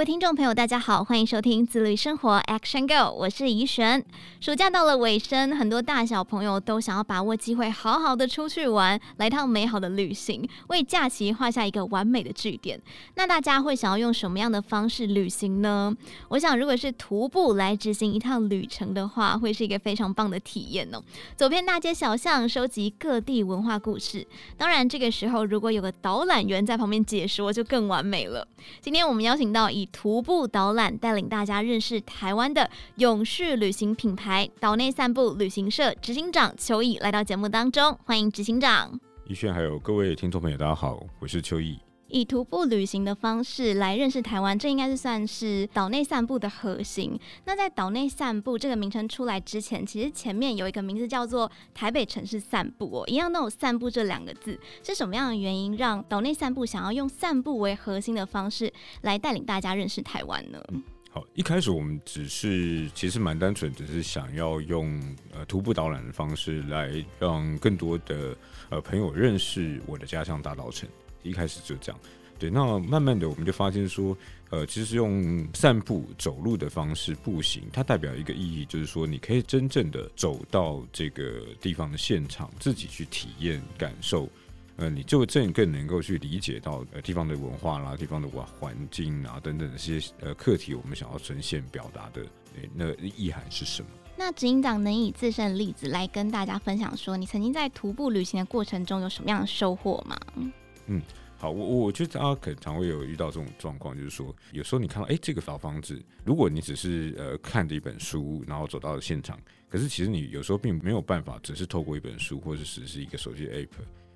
各位听众朋友，大家好，欢迎收听自律生活 Action Go，我是怡璇。暑假到了尾声，很多大小朋友都想要把握机会，好好的出去玩，来趟美好的旅行，为假期画下一个完美的句点。那大家会想要用什么样的方式旅行呢？我想，如果是徒步来执行一趟旅程的话，会是一个非常棒的体验哦。走遍大街小巷，收集各地文化故事。当然，这个时候如果有个导览员在旁边解说，就更完美了。今天我们邀请到以徒步导览带领大家认识台湾的永续旅行品牌岛内散步旅行社执行长邱毅来到节目当中，欢迎执行长。一炫，还有各位听众朋友，大家好，我是邱毅。以徒步旅行的方式来认识台湾，这应该是算是岛内散步的核心。那在岛内散步这个名称出来之前，其实前面有一个名字叫做台北城市散步哦，一样都有“散步”这两个字。是什么样的原因让岛内散步想要用散步为核心的方式来带领大家认识台湾呢？好，一开始我们只是其实蛮单纯，只是想要用呃徒步导览的方式来让更多的呃朋友认识我的家乡大稻城。一开始就这样，对，那慢慢的我们就发现说，呃，其实用散步走路的方式步行，它代表一个意义，就是说你可以真正的走到这个地方的现场，自己去体验感受，呃，你就更更能够去理解到呃地方的文化啦、地方的环环境啊等等这些呃课题，我们想要呈现表达的那意涵是什么？那执行长能以自身的例子来跟大家分享说，你曾经在徒步旅行的过程中有什么样的收获吗？嗯，好，我我觉得大家可能常会有遇到这种状况，就是说，有时候你看到，哎、这个老房子，如果你只是呃看着一本书，然后走到了现场，可是其实你有时候并没有办法，只是透过一本书，或者只是一个手机 app，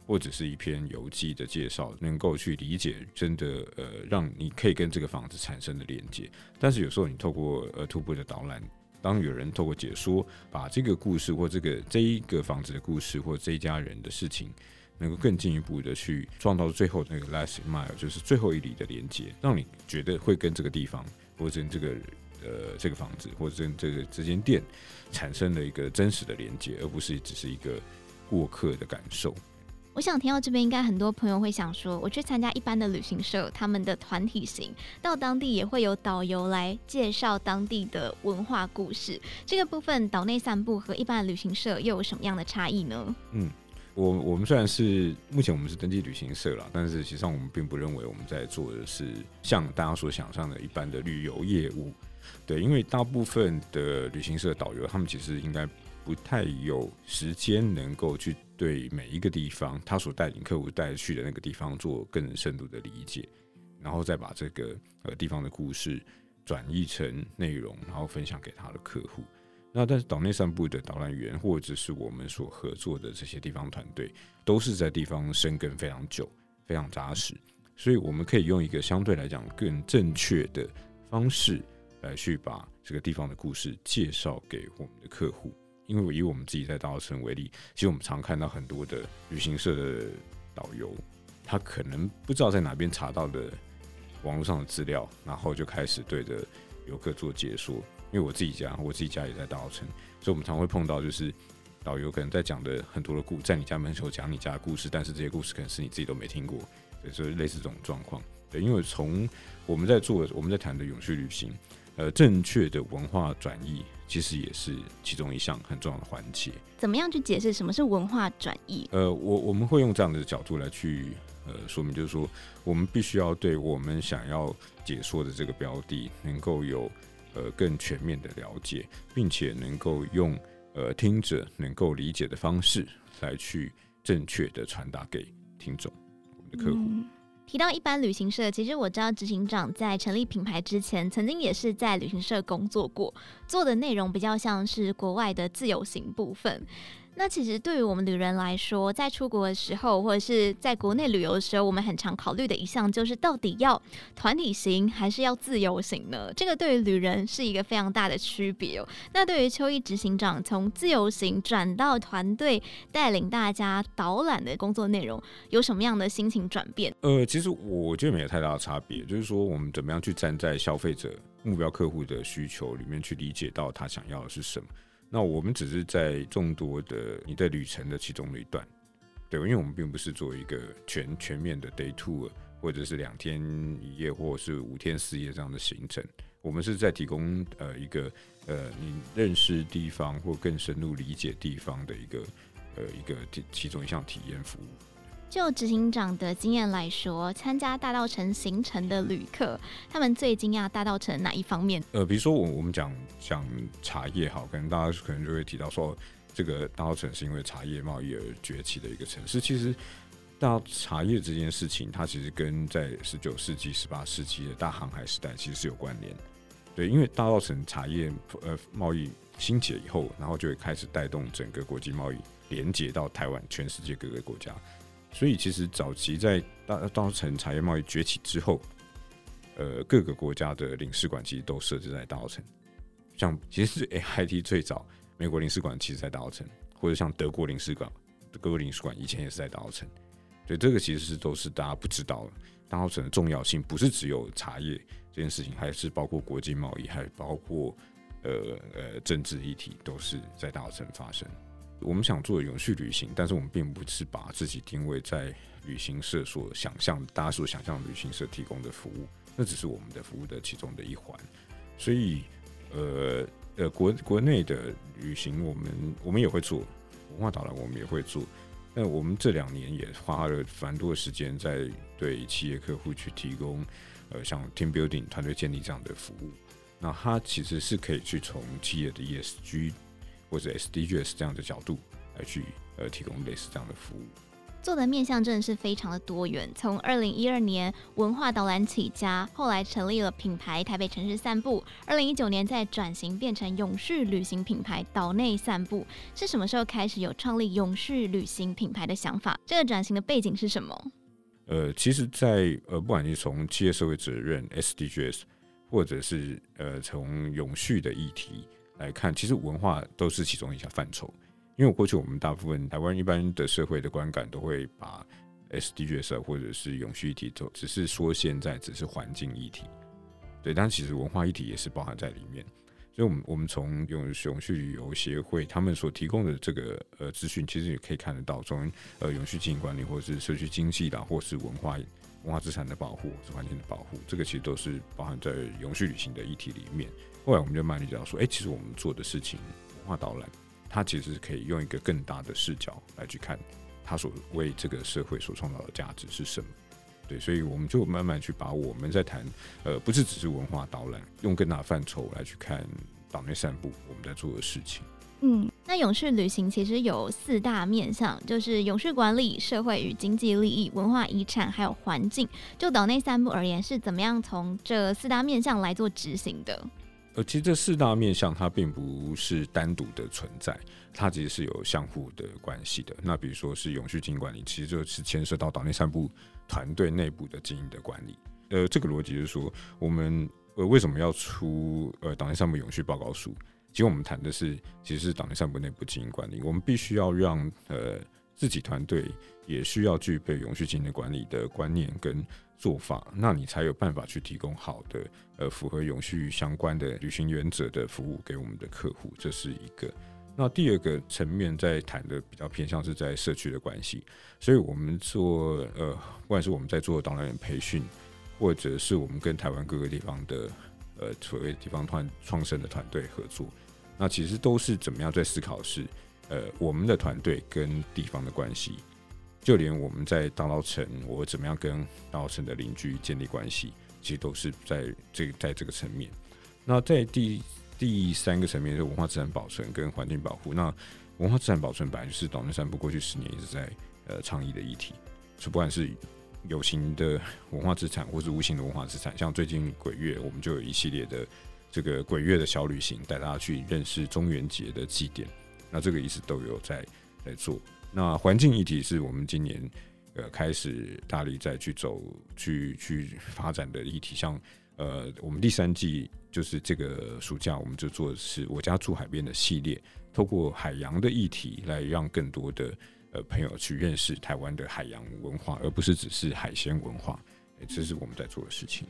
或者是一篇游记的介绍，能够去理解真的呃，让你可以跟这个房子产生的连接。但是有时候你透过呃徒步的导览，当有人透过解说，把这个故事或这个这一个房子的故事，或这一家人的事情。能够更进一步的去撞到最后那个 last mile，就是最后一里的连接，让你觉得会跟这个地方，或者跟这个呃这个房子，或者跟这个这间店产生了一个真实的连接，而不是只是一个过客的感受。我想听到这边，应该很多朋友会想说，我去参加一般的旅行社，他们的团体行到当地也会有导游来介绍当地的文化故事。这个部分岛内散步和一般的旅行社又有什么样的差异呢？嗯。我我们虽然是目前我们是登记旅行社啦，但是实际上我们并不认为我们在做的是像大家所想象的一般的旅游业务，对，因为大部分的旅行社导游他们其实应该不太有时间能够去对每一个地方他所带领客户带去的那个地方做更深度的理解，然后再把这个呃地方的故事转译成内容，然后分享给他的客户。那但是岛内散步的导览员，或者是我们所合作的这些地方团队，都是在地方生根非常久、非常扎实，所以我们可以用一个相对来讲更正确的方式来去把这个地方的故事介绍给我们的客户。因为以我们自己在大稻城为例，其实我们常看到很多的旅行社的导游，他可能不知道在哪边查到的网络上的资料，然后就开始对着游客做解说。因为我自己家，我自己家也在大稻城，所以我们常会碰到，就是导游可能在讲的很多的故，在你家门口讲你家的故事，但是这些故事可能是你自己都没听过，所以类似这种状况。对，因为从我们在做，我们在谈的永续旅行，呃，正确的文化转移，其实也是其中一项很重要的环节。怎么样去解释什么是文化转移？呃，我我们会用这样的角度来去呃说明，就是说我们必须要对我们想要解说的这个标的能够有。呃，更全面的了解，并且能够用呃听者能够理解的方式来去正确的传达给听众，我们的客户。提到一般旅行社，其实我知道执行长在成立品牌之前，曾经也是在旅行社工作过，做的内容比较像是国外的自由行部分。那其实对于我们旅人来说，在出国的时候，或者是在国内旅游的时候，我们很常考虑的一项就是，到底要团体行还是要自由行呢？这个对于旅人是一个非常大的区别哦。那对于邱毅执行长从自由行转到团队带领大家导览的工作内容，有什么样的心情转变？呃，其实我觉得没有太大的差别，就是说我们怎么样去站在消费者目标客户的需求里面去理解到他想要的是什么。那我们只是在众多的你的旅程的其中的一段，对，因为我们并不是做一个全全面的 day tour，或者是两天一夜，或者是五天四夜这样的行程。我们是在提供呃一个呃你认识地方或更深入理解地方的一个呃一个其中一项体验服务。就执行长的经验来说，参加大稻城行程的旅客，他们最惊讶大稻城哪一方面？呃，比如说我我们讲讲茶叶好，可能大家可能就会提到说，这个大稻城是因为茶叶贸易而崛起的一个城市。其实，大茶叶这件事情，它其实跟在十九世纪、十八世纪的大航海时代其实是有关联。对，因为大稻城茶叶呃贸易兴起了以后，然后就会开始带动整个国际贸易连接到台湾、全世界各个国家。所以，其实早期在大稻城茶叶贸易崛起之后，呃，各个国家的领事馆其实都设置在大稻城。像其实是 AIT 最早，美国领事馆其实在大稻城，或者像德国领事馆，德国领事馆以前也是在大稻埕。对，这个其实是都是大家不知道的。大稻城的重要性不是只有茶叶这件事情，还是包括国际贸易，还包括呃呃政治议题，都是在大稻城发生。我们想做永续旅行，但是我们并不是把自己定位在旅行社所想象、大家所想象旅行社提供的服务，那只是我们的服务的其中的一环。所以，呃呃，国国内的旅行，我们我们也会做文化导览，我们也会做。那我们这两年也花了蛮多的时间在对企业客户去提供，呃，像 team building 团队建立这样的服务。那它其实是可以去从企业的 ESG。或者 SDGs 这样的角度来去呃提供类似这样的服务，做的面向真的是非常的多元。从二零一二年文化导览起家，后来成立了品牌台北城市散步，二零一九年再转型变成永续旅行品牌岛内散步。是什么时候开始有创立永续旅行品牌的想法？这个转型的背景是什么？呃，其实在，在呃不管是从企业社会责任 SDGs，或者是呃从永续的议题。来看，其实文化都是其中一项范畴。因为我过去我们大部分台湾一般的社会的观感，都会把 SDGs 或者是永续议题，都只是说现在只是环境议题，对，但其实文化议题也是包含在里面。所以，我们我们从永永续旅游协会他们所提供的这个呃资讯，其实也可以看得到，从呃永续经营管理，或者是社区经济啦，或是文化文化资产的保护，或是环境的保护，这个其实都是包含在永续旅行的议题里面。后来我们就慢慢知道说，哎、其实我们做的事情，文化导览，它其实是可以用一个更大的视角来去看，它所为这个社会所创造的价值是什么。对，所以我们就慢慢去把我们在谈，呃，不是只是文化导览，用更大范畴来去看岛内散步我们在做的事情。嗯，那永续旅行其实有四大面向，就是永续管理、社会与经济利益、文化遗产，还有环境。就岛内散步而言，是怎么样从这四大面向来做执行的？呃，其实这四大面向它并不是单独的存在，它其实是有相互的关系的。那比如说是永续经营管理，其实就是牵涉到岛内散步团队内部的经营的管理。呃，这个逻辑就是说，我们呃为什么要出呃岛内散步永续报告书？其实我们谈的是，其实是岛内散步内部经营管理。我们必须要让呃自己团队也需要具备永续经营管理的观念跟做法，那你才有办法去提供好的，呃，符合永续相关的履行原则的服务给我们的客户，这是一个。那第二个层面在谈的比较偏向是在社区的关系，所以我们做呃，不管是我们在做导览员培训，或者是我们跟台湾各个地方的呃所谓地方团创生的团队合作，那其实都是怎么样在思考是呃我们的团队跟地方的关系。就连我们在大稻城，我怎么样跟大稻城的邻居建立关系，其实都是在这在这个层面。那在第第三个层面，是文化资产保存跟环境保护。那文化资产保存本来就是岛内三部过去十年一直在呃倡议的议题，不管是有形的文化资产，或是无形的文化资产。像最近鬼月，我们就有一系列的这个鬼月的小旅行，带大家去认识中元节的祭典。那这个一直都有在在做。那环境议题是我们今年呃开始大力再去走去去发展的议题，像呃我们第三季就是这个暑假我们就做的是我家住海边的系列，透过海洋的议题来让更多的呃朋友去认识台湾的海洋文化，而不是只是海鲜文化，这是我们在做的事情。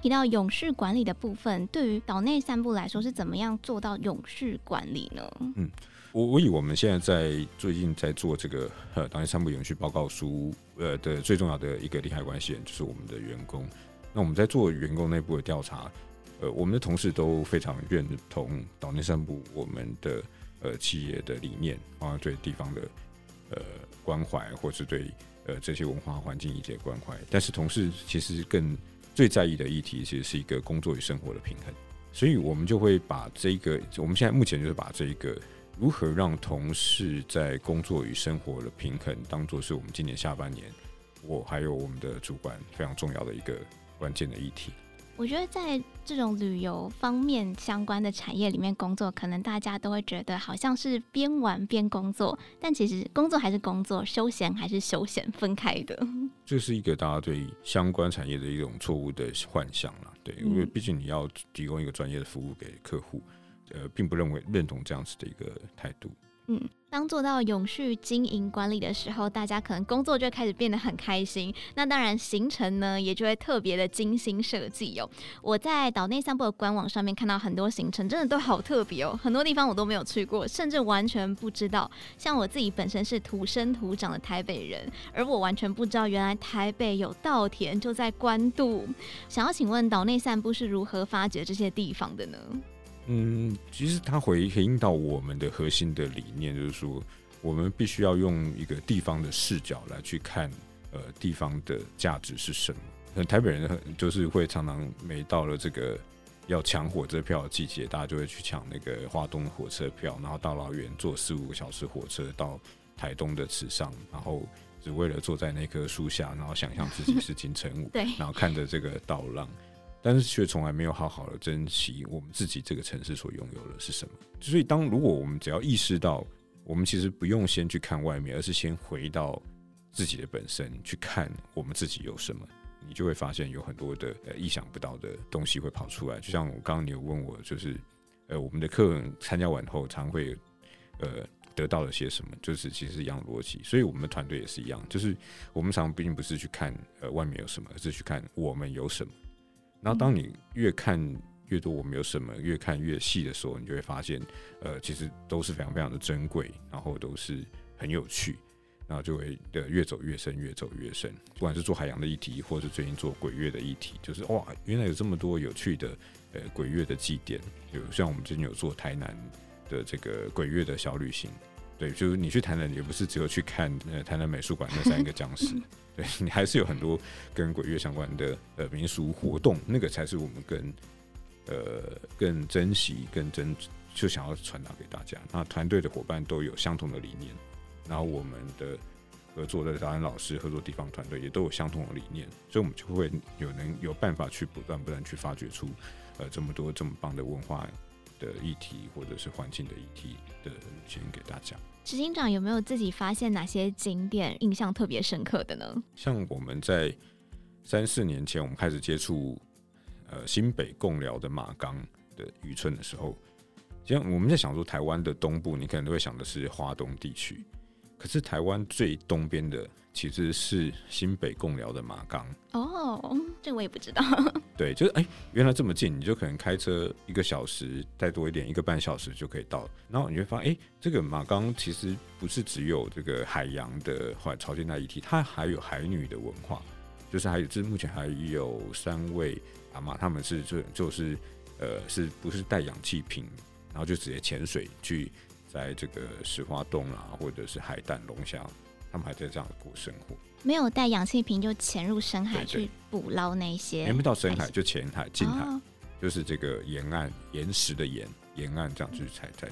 提到永续管理的部分，对于岛内散步来说是怎么样做到永续管理呢？嗯，我我以我们现在在最近在做这个呃岛内散步永续报告书呃的最重要的一个利害关系人就是我们的员工。那我们在做员工内部的调查，呃，我们的同事都非常认同岛内三部我们的呃企业的理念啊，对地方的呃关怀，或是对呃这些文化环境一些关怀。但是同事其实更最在意的议题，其实是一个工作与生活的平衡。所以我们就会把这个，我们现在目前就是把这个如何让同事在工作与生活的平衡，当做是我们今年下半年我还有我们的主管非常重要的一个。关键的议题，我觉得在这种旅游方面相关的产业里面工作，可能大家都会觉得好像是边玩边工作，但其实工作还是工作，休闲还是休闲，分开的。这是一个大家对相关产业的一种错误的幻想了，对，因为毕竟你要提供一个专业的服务给客户，呃，并不认为认同这样子的一个态度。嗯，当做到永续经营管理的时候，大家可能工作就开始变得很开心。那当然，行程呢也就会特别的精心设计哦。我在岛内散步的官网上面看到很多行程，真的都好特别哦。很多地方我都没有去过，甚至完全不知道。像我自己本身是土生土长的台北人，而我完全不知道原来台北有稻田就在关渡。想要请问岛内散步是如何发掘这些地方的呢？嗯，其实它回回应到我们的核心的理念，就是说，我们必须要用一个地方的视角来去看，呃，地方的价值是什么。那台北人就是会常常每到了这个要抢火车票的季节，大家就会去抢那个花东火车票，然后大老远坐四五个小时火车到台东的池上，然后只为了坐在那棵树下，然后想象自己是金城武，对，然后看着这个稻浪。但是却从来没有好好的珍惜我们自己这个城市所拥有的是什么。所以，当如果我们只要意识到，我们其实不用先去看外面，而是先回到自己的本身去看我们自己有什么，你就会发现有很多的呃意想不到的东西会跑出来。就像我刚刚你有问我，就是呃我们的客人参加完后，常会呃得到了些什么，就是其实是一样逻辑。所以我们的团队也是一样，就是我们常并不是去看呃外面有什么，而是去看我们有什么。然后，当你越看越多，我们有什么，越看越细的时候，你就会发现，呃，其实都是非常非常的珍贵，然后都是很有趣，然后就会呃越走越深，越走越深。不管是做海洋的议题，或者是最近做鬼月的议题，就是哇，原来有这么多有趣的呃鬼月的祭典，有像我们最近有做台南的这个鬼月的小旅行。对，就是你去台南，也不是只有去看呃台南美术馆那三个僵尸，对，你还是有很多跟鬼月相关的呃民俗活动，那个才是我们更呃更珍惜、更珍就想要传达给大家。那团队的伙伴都有相同的理念，然后我们的合作的导演老师、合作地方团队也都有相同的理念，所以我们就会有能有办法去不断不断去发掘出呃这么多这么棒的文化的议题，或者是环境的议题的旅行给大家。执行长有没有自己发现哪些景点印象特别深刻的呢？像我们在三四年前，我们开始接触呃新北共寮的马岗的渔村的时候，像我们在想说，台湾的东部，你可能都会想的是华东地区。可是台湾最东边的其实是新北贡寮的马冈哦，这我也不知道。对，就是哎、欸，原来这么近，你就可能开车一个小时，再多一点，一个半小时就可以到。然后你会发现，哎、欸，这个马冈其实不是只有这个海洋的或潮间带议题，它还有海女的文化，就是还有，这目前还有三位阿妈，他们是就就是呃，是不是带氧气瓶，然后就直接潜水去。在这个石花洞啊，或者是海胆龙虾，他们还在这样过生活。没有带氧气瓶就潜入深海去捕捞那些。还没到深海就浅海近海，哦，就是这个沿岸岩石的岩沿岸这样去采摘。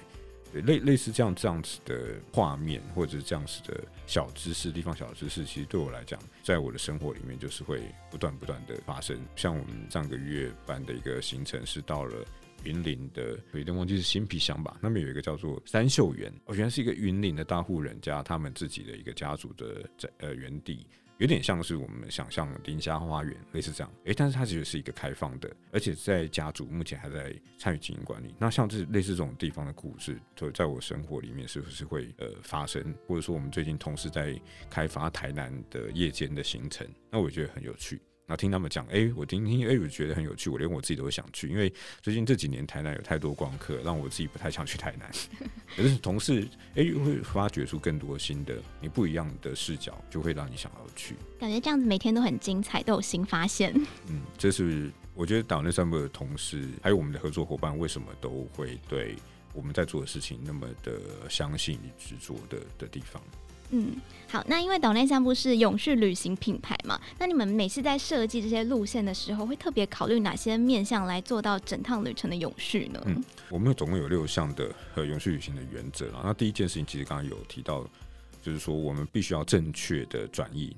对，类类似这样这样子的画面，或者是这样子的小知识，地方小知识，其实对我来讲，在我的生活里面就是会不断不断的发生。像我们上个月办的一个行程是到了。云林的有点忘记是新皮乡吧，那边有一个叫做三秀园，我觉得是一个云林的大户人家，他们自己的一个家族的在呃园地，有点像是我们想象的林家花园，类似这样。诶，但是它其实是一个开放的，而且在家族目前还在参与经营管理。那像这类似这种地方的故事，就在我生活里面是不是会呃发生？或者说我们最近同事在开发台南的夜间的行程，那我觉得很有趣。然后听他们讲，哎、欸，我听听，哎、欸，我觉得很有趣，我连我自己都会想去，因为最近这几年台南有太多观光客，让我自己不太想去台南。可是同事，哎、欸，会发掘出更多新的、你不一样的视角，就会让你想要去。感觉这样子每天都很精彩，都有新发现。嗯，这是我觉得岛内散步的同事，还有我们的合作伙伴，为什么都会对我们在做的事情那么的相信与执着的的地方。嗯，好，那因为岛内散步是永续旅行品牌嘛，那你们每次在设计这些路线的时候，会特别考虑哪些面向来做到整趟旅程的永续呢？嗯，我们总共有六项的和永续旅行的原则啦。那第一件事情，其实刚刚有提到，就是说我们必须要正确的转移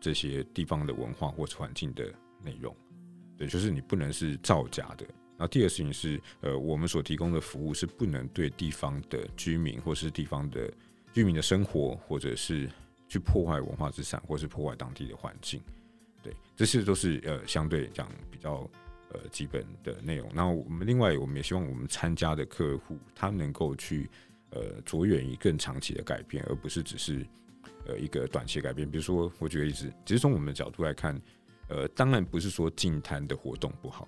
这些地方的文化或者环境的内容，对，就是你不能是造假的。然后第二事情是，呃，我们所提供的服务是不能对地方的居民或是地方的。居民的生活，或者是去破坏文化资产，或是破坏当地的环境，对，这些都是呃相对讲比较呃基本的内容。那我们另外，我们也希望我们参加的客户，他能够去呃着眼于更长期的改变，而不是只是呃一个短期改变。比如说，我举个例子，其实从我们的角度来看，呃，当然不是说净滩的活动不好，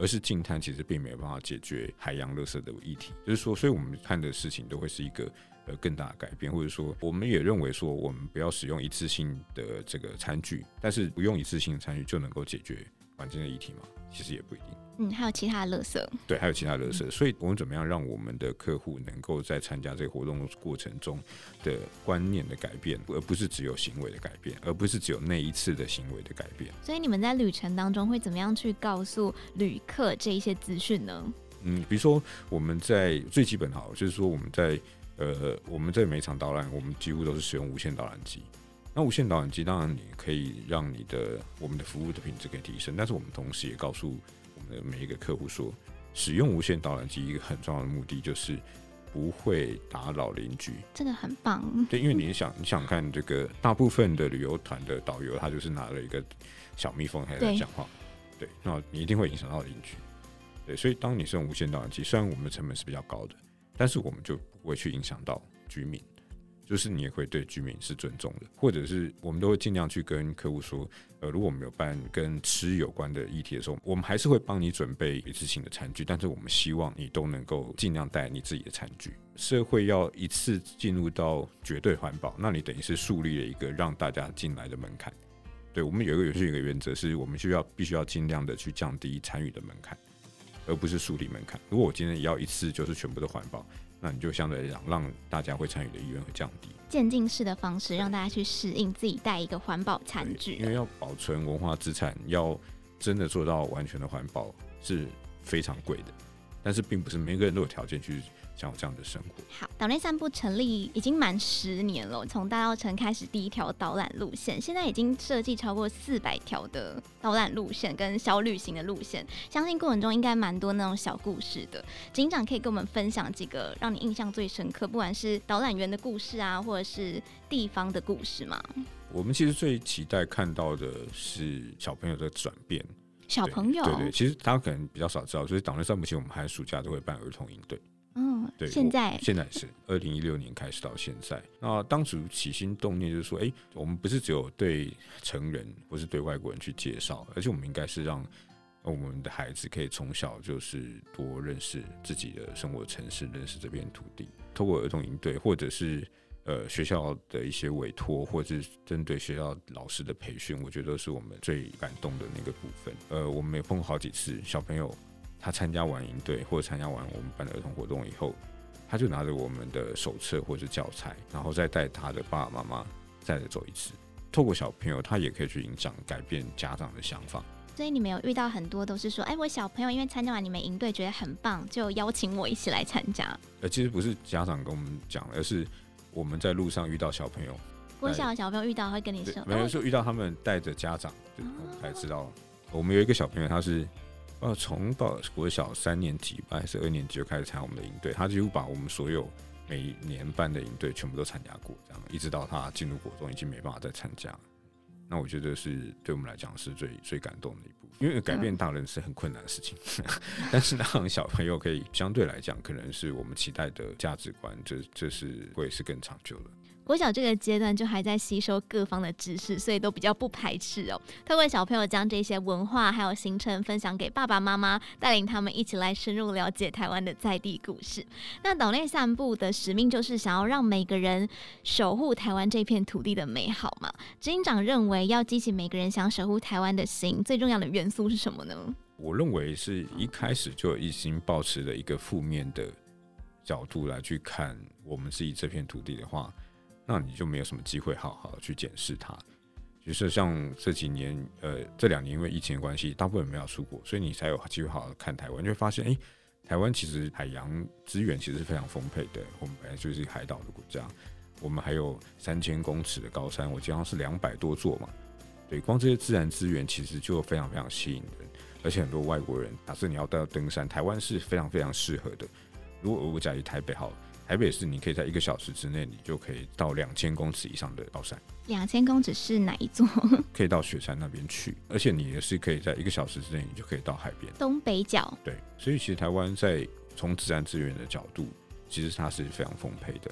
而是净碳其实并没有办法解决海洋垃圾的议题。就是说，所以我们看的事情都会是一个呃。更大的改变，或者说，我们也认为说，我们不要使用一次性的这个餐具，但是不用一次性的餐具就能够解决环境的议题吗？其实也不一定。嗯，还有其他的乐色。对，还有其他的垃圾。所以，我们怎么样让我们的客户能够在参加这个活动过程中的观念的改变，而不是只有行为的改变，而不是只有那一次的行为的改变。所以，你们在旅程当中会怎么样去告诉旅客这一些资讯呢？嗯，比如说我们在最基本好，就是说我们在。呃，我们在每场导览，我们几乎都是使用无线导览机。那无线导览机当然你可以让你的我们的服务的品质可以提升，但是我们同时也告诉的每一个客户说，使用无线导览机一个很重要的目的就是不会打扰邻居。这个很棒。对，因为你想，你想看这个大部分的旅游团的导游，他就是拿了一个小蜜蜂还在讲话，对，对，那你一定会影响到邻居。对，所以当你使用无线导览机，虽然我们的成本是比较高的。但是我们就不会去影响到居民，就是你也会对居民是尊重的，或者是我们都会尽量去跟客户说，呃，如果我们有办跟吃有关的议题的时候，我们还是会帮你准备一次性的餐具，但是我们希望你都能够尽量带你自己的餐具。社会要一次进入到绝对环保，那你等于是树立了一个让大家进来的门槛。对，我们有一个有一个原则，是我们需要必须要尽量的去降低参与的门槛。而不是树立门槛。如果我今天要一次就是全部都环保，那你就相对来讲，让大家会参与的意愿会降低。渐进式的方式让大家去适应自己带一个环保餐具，因为要保存文化资产，要真的做到完全的环保是非常贵的。但是并不是每个人都有条件去。像这样的生活。好，岛内散步成立已经满十年了，从大稻城开始第一条导览路线，现在已经设计超过四百条的导览路线跟小旅行的路线，相信过程中应该蛮多那种小故事的。警长可以跟我们分享几个让你印象最深刻，不管是导览员的故事啊，或者是地方的故事吗？我们其实最期待看到的是小朋友的转变。小朋友，对，对对，其实大家可能比较少知道，所以岛内散步其实我们寒暑假都会办儿童营队。嗯，对，现在现在是二零一六年开始到现在。那当初起心动念就是说，哎、欸，我们不是只有对成人或是对外国人去介绍，而且我们应该是让我们的孩子可以从小就是多认识自己的生活城市，认识这片土地。透过儿童营队，或者是呃学校的一些委托，或者是针对学校老师的培训，我觉得都是我们最感动的那个部分。呃，我们也碰过好几次小朋友。他参加完营队或者参加完我们办的儿童活动以后，他就拿着我们的手册或者教材，然后再带他的爸爸妈妈再来走一次。透过小朋友，他也可以去影响、改变家长的想法。所以你们有遇到很多都是说，哎，我小朋友因为参加完你们营队觉得很棒，就邀请我一起来参加。呃，其实不是家长跟我们讲，而是我们在路上遇到小朋友，国小的小朋友遇到会跟你说，没有说遇到他们带着家长，就才知道。我们有一个小朋友，他是。呃，从到国小三年级吧，还是二年级就开始参加我们的营队，他几乎把我们所有每年办的营队全部都参加过，这样一直到他进入国中，已经没办法再参加。那我觉得是对我们来讲是最最感动的一部分，因为改变大人是很困难的事情，但是让小朋友可以相对来讲，可能是我们期待的价值观，这这是会是更长久的。国小这个阶段就还在吸收各方的知识，所以都比较不排斥哦。透过小朋友将这些文化还有行程分享给爸爸妈妈，带领他们一起来深入了解台湾的在地故事。那岛内散步的使命就是想要让每个人守护台湾这片土地的美好嘛。执行长认为，要激起每个人想守护台湾的心，最重要的元素是什么呢？我认为是一开始就一心抱持的一个负面的角度来去看我们自己这片土地的话，那你就没有什么机会好好的去检视它。就是像这几年，呃，这两年因为疫情的关系，大部分没有出国，所以你才有机会好好看台湾，就会发现，哎，台湾其实海洋资源其实是非常丰沛的。我们本来就是海岛的国家，我们还有三千公尺的高山，我经常是两百多座嘛。对，光这些自然资源其实就非常非常吸引人，而且很多外国人，假设你要到登山，台湾是非常非常适合的。如果我假如台北好。台北市，你可以在一个小时之内，你就可以到两千公尺以上的高山。两千公尺是哪一座？可以到雪山那边去，而且你也是可以在一个小时之内，你就可以到海边。东北角。对，所以其实台湾在从自然资源的角度，其实它是非常丰沛的。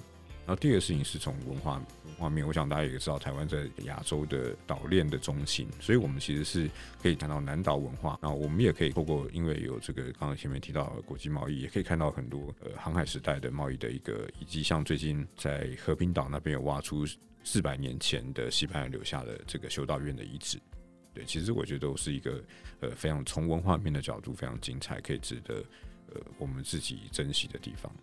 然后第二个事情是从文化。画面，我想大家也知道，台湾在亚洲的岛链的中心，所以我们其实是可以谈到南岛文化。那我们也可以透过，因为有这个刚刚前面提到国际贸易，也可以看到很多呃航海时代的贸易的一个，以及像最近在和平岛那边有挖出四百年前的西班牙留下的这个修道院的遗址。对，其实我觉得都是一个呃非常从文化面的角度非常精彩，可以值得呃我们自己珍惜的地方，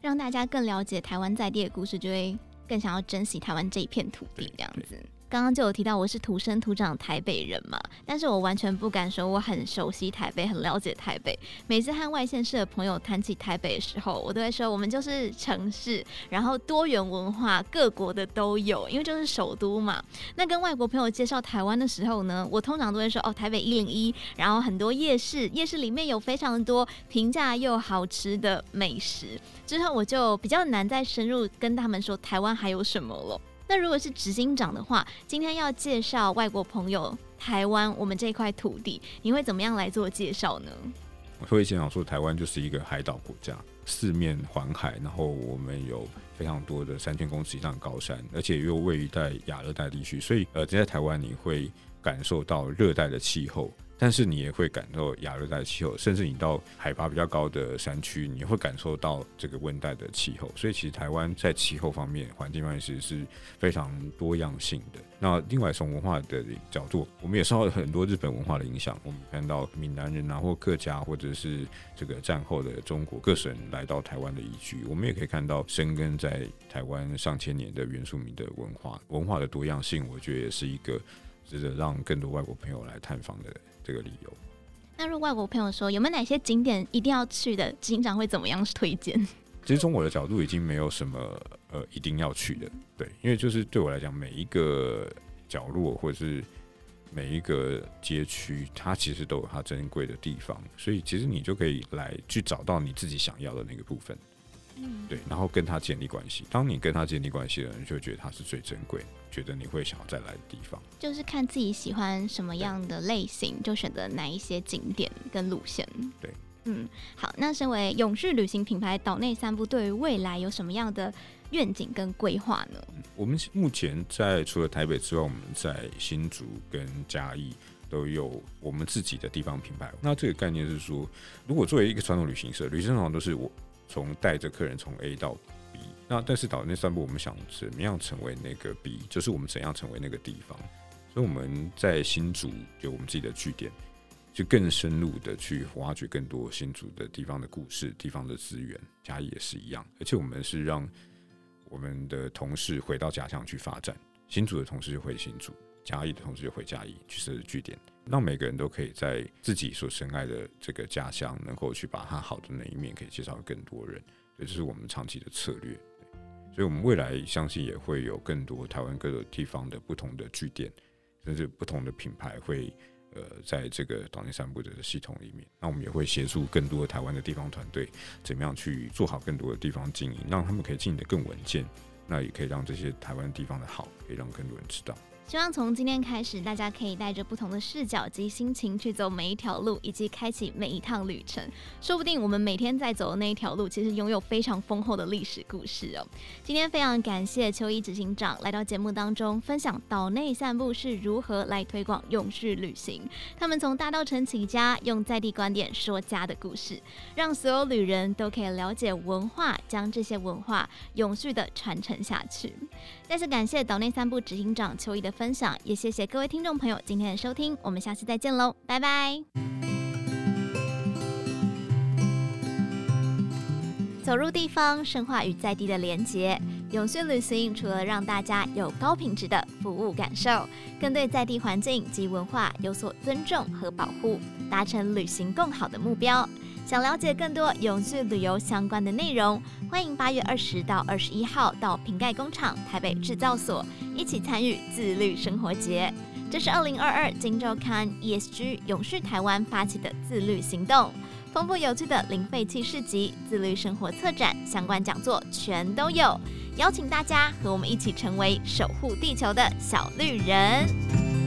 让大家更了解台湾在地的故事，就会。更想要珍惜台湾这一片土地，这样子。刚刚就有提到我是土生土长台北人嘛，但是我完全不敢说我很熟悉台北，很了解台北。每次和外县市的朋友谈起台北的时候，我都会说我们就是城市，然后多元文化，各国的都有，因为就是首都嘛。那跟外国朋友介绍台湾的时候呢，我通常都会说哦，台北一零一，然后很多夜市，夜市里面有非常多平价又好吃的美食。之后我就比较难再深入跟他们说台湾还有什么了。那如果是执行长的话，今天要介绍外国朋友台湾，我们这块土地，你会怎么样来做介绍呢？我会先讲说，台湾就是一个海岛国家，四面环海，然后我们有非常多的三千公尺以上的高山，而且又位于在亚热带地区，所以呃，在台湾你会感受到热带的气候。但是你也会感受亚热带气候，甚至你到海拔比较高的山区，你会感受到这个温带的气候。所以其实台湾在气候方面、环境方面其实是非常多样性的。那另外从文化的角度，我们也受到很多日本文化的影响。我们看到闽南人啊，或客家，或者是这个战后的中国各省来到台湾的移居，我们也可以看到生根在台湾上千年的原住民的文化，文化的多样性，我觉得也是一个值得让更多外国朋友来探访的。这个理由。那如果外国朋友说有没有哪些景点一定要去的，执行长会怎么样推荐？其实从我的角度已经没有什么呃一定要去的，对，因为就是对我来讲，每一个角落或者是每一个街区，它其实都有它珍贵的地方，所以其实你就可以来去找到你自己想要的那个部分。对，然后跟他建立关系。当你跟他建立关系的人，就会觉得他是最珍贵，觉得你会想要再来的地方。就是看自己喜欢什么样的类型，就选择哪一些景点跟路线。对，嗯，好。那身为永续旅行品牌岛内三部，对于未来有什么样的愿景跟规划呢？我们目前在除了台北之外，我们在新竹跟嘉义都有我们自己的地方品牌。那这个概念是说，如果作为一个传统旅行社，旅行社通常都是我。从带着客人从 A 到 B，那但是岛内散步，我们想怎么样成为那个 B，就是我们怎样成为那个地方。所以我们在新竹有我们自己的据点，就更深入的去挖掘更多新竹的地方的故事、地方的资源。嘉义也是一样，而且我们是让我们的同事回到家乡去发展，新竹的同事就回新竹，嘉义的同事就回嘉义去设置据点。让每个人都可以在自己所深爱的这个家乡，能够去把他好的那一面，可以介绍给更多人。这是我们长期的策略。所以，我们未来相信也会有更多台湾各个地方的不同的据点，甚至不同的品牌会呃，在这个岛内散步的系统里面。那我们也会协助更多台湾的地方团队，怎么样去做好更多的地方经营，让他们可以经营得更稳健。那也可以让这些台湾地方的好，可以让更多人知道。希望从今天开始，大家可以带着不同的视角及心情去走每一条路，以及开启每一趟旅程。说不定我们每天在走的那一条路，其实拥有非常丰厚的历史故事哦。今天非常感谢秋衣执行长来到节目当中，分享岛内散步是如何来推广永续旅行。他们从大稻城起家，用在地观点说家的故事，让所有旅人都可以了解文化，将这些文化永续的传承下去。再次感谢岛内三部执行长邱毅的分享，也谢谢各位听众朋友今天的收听，我们下次再见喽，拜拜。走入地方，深化与在地的连结，永续旅行除了让大家有高品质的服务感受，更对在地环境及文化有所尊重和保护，达成旅行更好的目标。想了解更多永续旅游相关的内容，欢迎八月二十到二十一号到瓶盖工厂台北制造所一起参与自律生活节。这是二零二二金周刊 ESG 永续台湾发起的自律行动，丰富有趣的零废弃市集、自律生活策展相关讲座全都有，邀请大家和我们一起成为守护地球的小绿人。